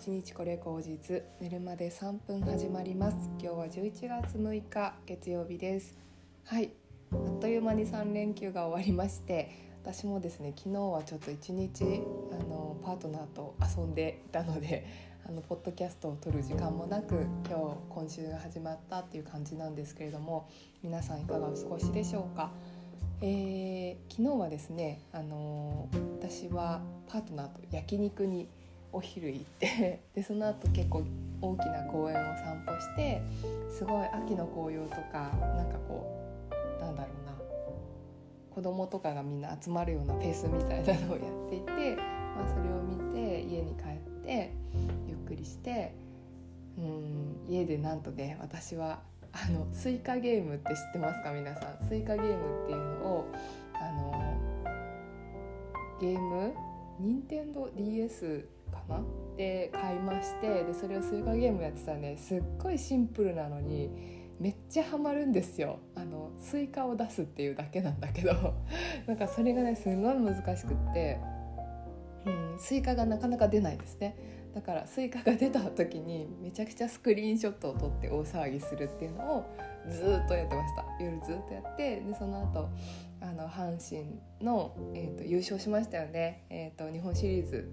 1日これ口実寝るまで3分始まります。今日は11月6日月曜日です。はい。あっという間に3連休が終わりまして私もですね昨日はちょっと1日あのパートナーと遊んでいたので あのポッドキャストを撮る時間もなく今日今週が始まったっていう感じなんですけれども皆さんいかがお過ごしでしょうか？えー、昨日はですね、あのー、私はパートナーと焼肉にお昼行って でその後結構大きな公園を散歩してすごい秋の紅葉とかなんかこうなんだろうな子供とかがみんな集まるようなフェスみたいなのをやっていて、まあ、それを見て家に帰ってゆっくりしてうん家でなんとね私はあのスイカゲームって知ってますか皆さん？スイカゲームっていうのをあのゲーム？任天堂 d s かな？で買いましてでそれをスイカゲームやってたらねすっごいシンプルなのにめっちゃハマるんですよ。あのスイカを出すっていうだけなんだけど。なんかそれがねすごい難しくって、うん、スイカがなかなか出ないですね。だからスイカが出た時にめちゃくちゃスクリーンショットを撮って大騒ぎするっていうのをずっとやってました。夜ずっとやってでその後あの阪神の、えーと、優勝しましたよね、えーと日本シリーズ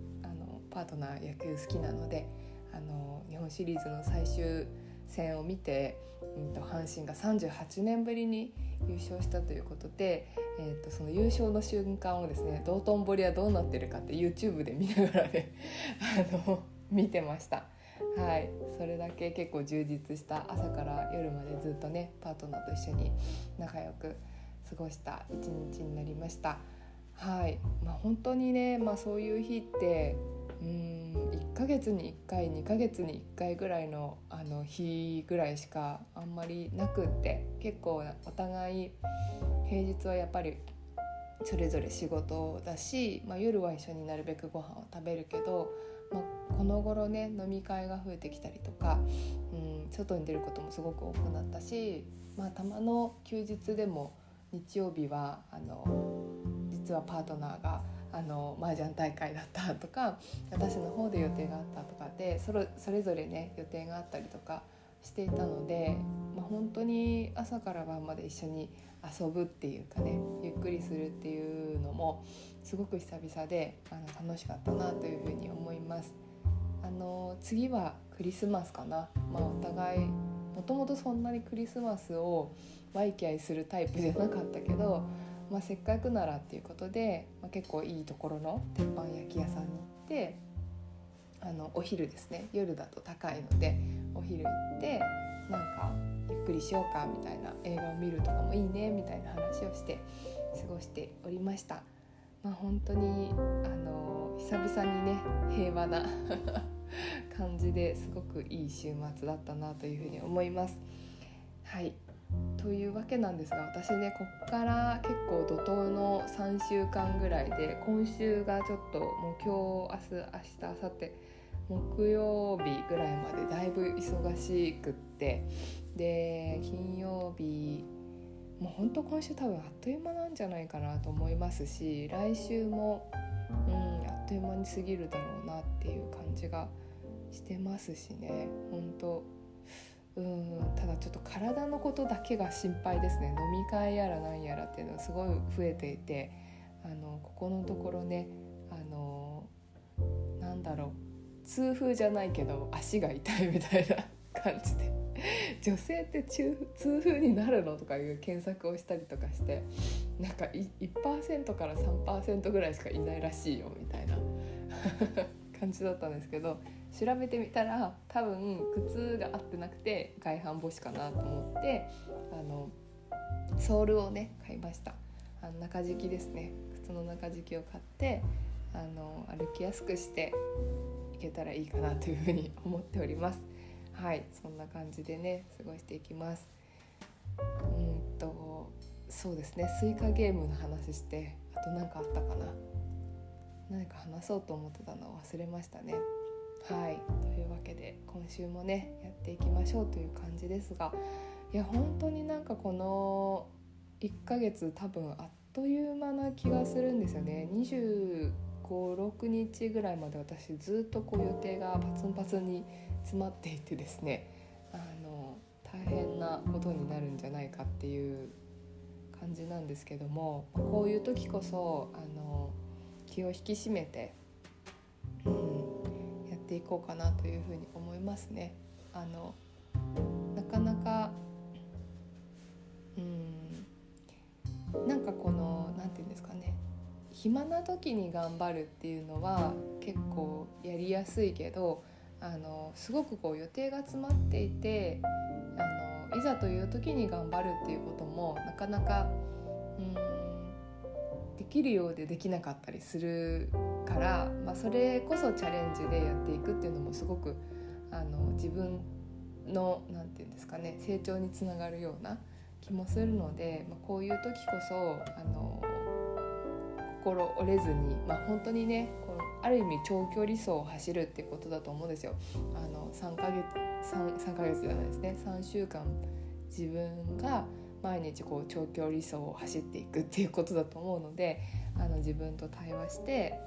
パートナー野球好きなのであの日本シリーズの最終戦を見て、うんと、阪神が38年ぶりに優勝したということで、えーと、その優勝の瞬間をですね道頓堀はどうなってるかって YouTube で見ながらね あの見てました。はい、それだけ結構充実した朝から夜までずっとねパートナーと一緒に仲良く過ごした一日になりました。はいまあ、本当にね、まあ、そういう日ってうん。1ヶ月に1回2ヶ月に1回ぐらいのあの日ぐらいしかあんまりなくって結構お互い平日はやっぱりそれぞれ仕事だし、まあ、夜は一緒になるべくご飯を食べるけど、まあ、この頃ね飲み会が増えてきたりとか、うん、外に出ることもすごく多くなったし、まあ、たまの休日でも日曜日はあの実はパートナーがあの麻雀大会だったとか私の方で予定があったとかでそれそれぞれね予定があったりとかしていたので、まあ、本当に朝から晩まで一緒に遊ぶっていうかねゆっくりするっていうのもすごく久々であの楽しかったなというふうに思います。あの次はクリスマスかな、まあ、お互いもともとそんなにクリスマスをワイキャイするタイプじゃなかったけどまあ、せっかくならっていうことで、まあ、結構いいところの鉄板焼き屋さんに行ってあのお昼ですね夜だと高いのでお昼行ってなんかゆっくりしようかみたいな映画を見るとかもいいねみたいな話をして過ごしておりました。まあ、本当にあの久々にね平和な 感じですごくいい週末だったなというふうに思います。はいというわけなんですが私ねこっから結構怒涛の3週間ぐらいで今週がちょっともう今日明日明日明後日木曜日ぐらいまでだいぶ忙しくって。で金曜日もうほんと今週多分あっという間なんじゃないかなと思いますし来週も、うん、あっという間に過ぎるだろうなっていう感じがしてますしね本当。うんただちょっと体のことだけが心配ですね。飲み会やらなんやらっていうのがすごい増えていてあのここのところねあのなんだろう。痛風じゃないけど足が痛いみたいな感じで。女性って痛風になるのとかいう検索をしたりとかしてなんか1%から3%ぐらいしかいないらしいよみたいな。感じだったんですけど調べてみたら多分靴が合ってなくて外反母趾かなと思ってあのソールをね買いました。あの中敷きですね。靴の中敷きを買ってあの歩きやすくしていけたらいいかなというふうに思っております。はいそんな感じでね過ごしていきます。うんとそうですねスイカゲームの話してあと何かあったかな。何か話そうと思ってたのを忘れましたね。はい。というわけで今週もねやっていきましょうという感じですがいや本当になんかこの1ヶ月多分あっという間な気がするんですよね。25 56日ぐらいまで私ずっとこう予定がパツンパツンに詰まっていてですね。あの大変なことになるんじゃないかっていう感じなんですけどもこういう時こそあの気を引き締めて、うん、っていこうかなというふうに思いますね。あのなかなかうんなんかこの何て言うんですかね暇な時に頑張るっていうのは結構やりやすいけどあのすごくこう予定が詰まっていてあのいざという時に頑張るっていうこともなかなかうんできるようでできなかったりするから、まあ、それこそチャレンジでやっていくっていうのもすごくあの自分の何て言うんですかね成長につながるような気もするので、まあ、こういう時こそあの心折れずに、まあ、本当にねこのある意味長距離走を走るっていうことだと思うんですよ。あの3ヶ月 3, 3ヶ月じゃないですね3週間自分が毎日こう長距離走を走っていくっていうことだと思うのであの自分と対話して、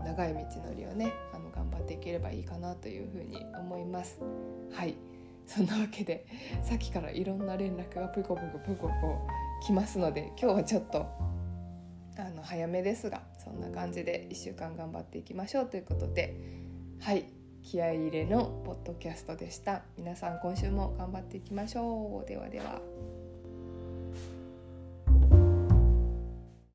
うん、長い道のりをねあの頑張っていければいいかなというふうに思います。はいそんなわけでさっきからいろんな連絡がプコプコプコプコ来ますので今日はちょっとあの早めですがそんな感じで1週間頑張っていきましょうということではい気合い入れのポッドキャストでした。皆さん今週も頑張っていきましょう。ではでは。